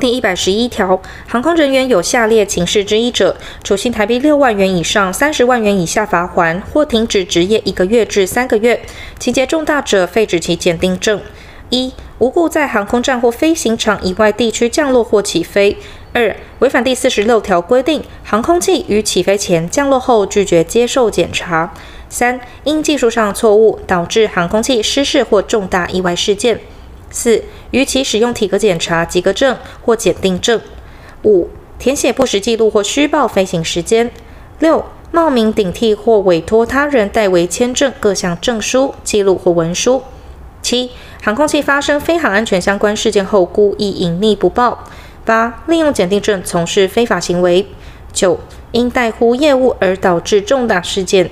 第一百十一条，航空人员有下列情事之一者，处新台币六万元以上三十万元以下罚锾，或停止执业一个月至三个月；情节重大者，废止其检定证。一、无故在航空站或飞行场以外地区降落或起飞；二、违反第四十六条规定，航空器于起飞前、降落后拒绝接受检查；三、因技术上错误导致航空器失事或重大意外事件。四、逾期使用体格检查及格证或检定证；五、填写不实记录或虚报飞行时间；六、冒名顶替或委托他人代为签证各项证书、记录或文书；七、航空器发生飞航安全相关事件后故意隐匿不报；八、利用检定证从事非法行为；九、因怠忽业务而导致重大事件；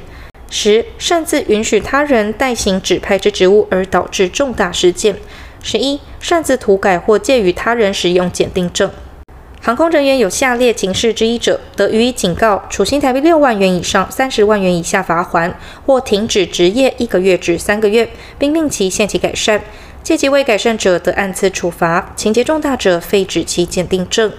十、擅自允许他人代行指派之职务而导致重大事件。十一、擅自涂改或借予他人使用检定证，航空人员有下列情事之一者，得予以警告，处新台币六万元以上三十万元以下罚锾，或停止执业一个月至三个月，并令其限期改善；借机未改善者，得按次处罚；情节重大者，废止其检定证。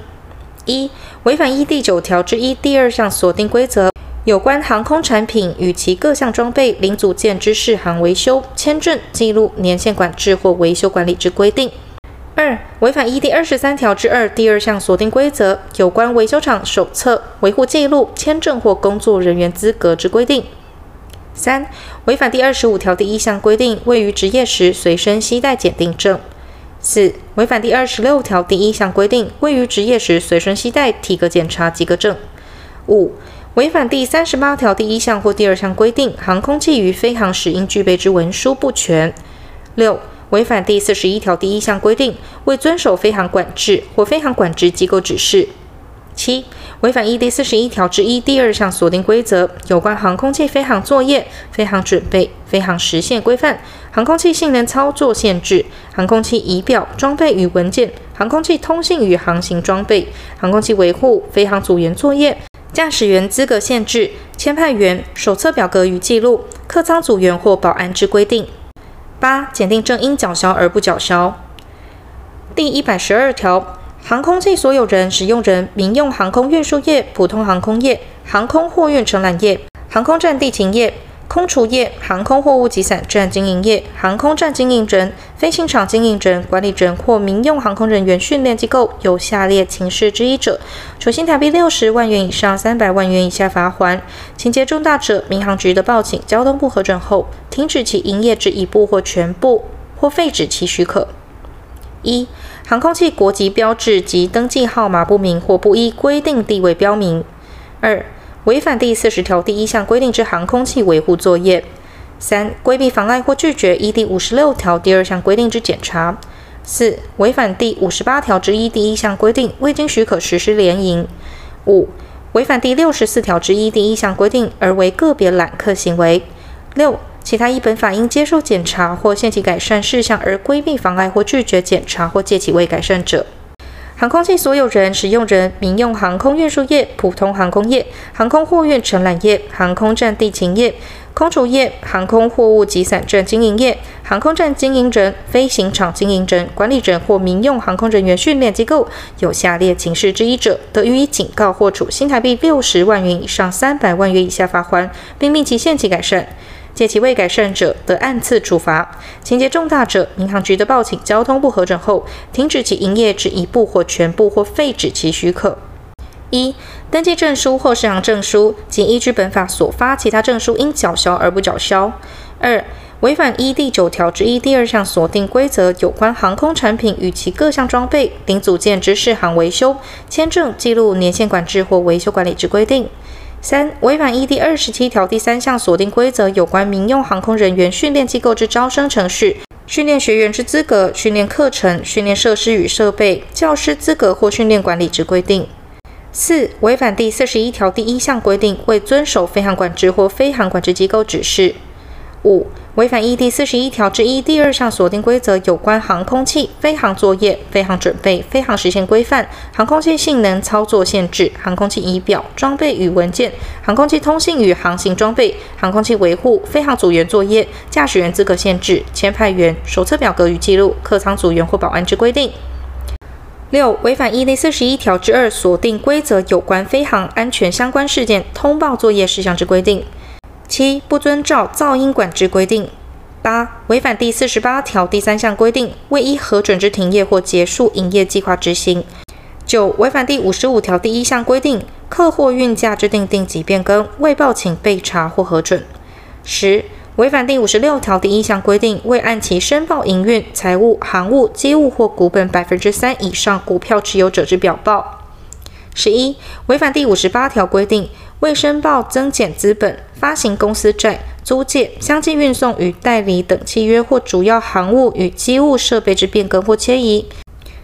一、违反一第九条之一第二项锁定规则。有关航空产品与其各项装备、零组件之适航维修、签证、记录、年限管制或维修管理之规定；二、违反一第二十三条之二第二项锁定规则，有关维修厂手册、维护记录、签证或工作人员资格之规定；三、违反第二十五条第一项规定，位于职业时随身携带检定证；四、违反第二十六条第一项规定，位于职业时随身携带体格检查及格证；五、违反第三十八条第一项或第二项规定，航空器于飞航时应具备之文书不全；六、违反第四十一条第一项规定，未遵守飞航管制或飞航管制机构指示；七、违反一第四十一条之一第二项锁定规则，有关航空器飞行作业、飞行准备、飞行时限规范、航空器性能操作限制、航空器仪表、装备与文件、航空器通信与航行装备、航空器维护、飞航组员作业。驾驶员资格限制、签派员手册表格与记录、客舱组员或保安之规定。八、检定证应缴销而不缴销。第一百十二条，航空器所有人、使用人、民用航空运输业、普通航空业、航空货运承揽业、航空站地勤业。空厨业、航空货物集散站经营业、航空站经营人、飞行场经营人、管理人或民用航空人员训练机构有下列情事之一者，处新台币六十万元以上三百万元以下罚锾；情节重大者，民航局的报请交通部核准后，停止其营业之一部或全部，或废止其许可。一、航空器国籍标志及登记号码不明或不依规定地位标明。二、违反第四十条第一项规定之航空器维护作业；三、规避、妨碍或拒绝依第五十六条第二项规定之检查；四、违反第五十八条之一第一项规定，未经许可实施联营；五、违反第六十四条之一第一项规定而为个别揽客行为；六、其他依本法应接受检查或限期改善事项而规避、妨碍或拒绝检查或届期未改善者。航空器所有人、使用人、民用航空运输业、普通航空业、航空货运承揽业、航空站地勤业、空厨业、航空货物集散站经营业、航空站经营人、飞行场经营人、管理人或民用航空人员训练机构有下列情事之一者，得予以警告或处新台币六十万元以上三百万元以下罚款，并命其限期改善。借其未改善者，得按次处罚；情节重大者，民航局的报请交通部核准后，停止其营业之一部或全部，或废止其许可。一、登记证书或适航证书仅依据本法所发其他证书，应缴销而不缴销。二、违反依第九条之一第二项锁定规则，有关航空产品与其各项装备、零组件之适航维修、签证、记录、年限管制或维修管理之规定。三、违反一第二十七条第三项锁定规则，有关民用航空人员训练机构之招生程序、训练学员之资格、训练课程、训练设施与设备、教师资格或训练管理之规定。四、违反第四十一条第一项规定，未遵守飞航管制或飞航管制机构指示。五、违反一第四十一条之一第二项锁定规则，有关航空器飞航作业、飞航准备、飞航时限规范、航空器性能操作限制、航空器仪表、装备与文件、航空器通信与航行装备、航空器维护、飞航组员作业、驾驶员资格限制、签派员手册表格与记录、客舱组员或保安之规定。六、违反一第四十一条之二锁定规则有关飞航安全相关事件通报作业事项之规定；七、不遵照噪音管制规定；八、违反第四十八条第三项规定，未依核准之停业或结束营业计划执行；九、违反第五十五条第一项规定，客货运价制定定级变更未报请备查或核准；十、违反第五十六条第一项规定，未按期申报营运、财务、航务、机务或股本百分之三以上股票持有者之表报；十一、违反第五十八条规定，未申报增减资本、发行公司债、租借、相继运送与代理等契约或主要航务与机务设备之变更或迁移；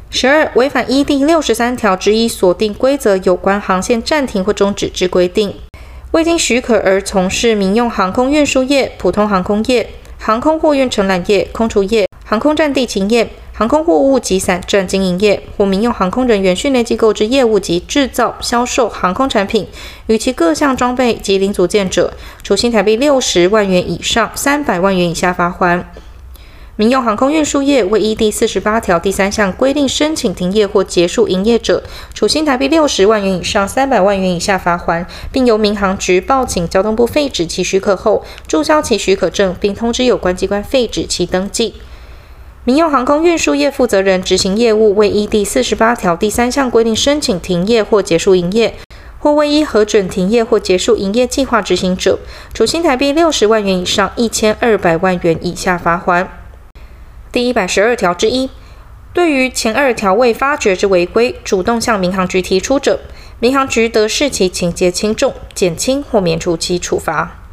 十二、违反依第六十三条之一锁定规则有关航线暂停或终止之规定。未经许可而从事民用航空运输业、普通航空业、航空货运承揽业、空厨业、航空站地勤业、航空货物集散站经营业或民用航空人员训练机构之业务及制造、销售航空产品与其各项装备及零组件者，处新台币六十万元以上三百万元以下罚锾。民用航空运输业未依第四十八条第三项规定申请停业或结束营业者，处新台币六十万元以上三百万元以下罚锾，并由民航局报请交通部废止其许可后，注销其许可证，并通知有关机关废止其登记。民用航空运输业负责人执行业务未依第四十八条第三项规定申请停业或结束营业，或未依核准停业或结束营业计划执行者，处新台币六十万元以上一千二百万元以下罚锾。第一百十二条之一，对于前二条未发觉之违规，主动向民航局提出者，民航局得视其情节轻重，减轻或免除其处罚。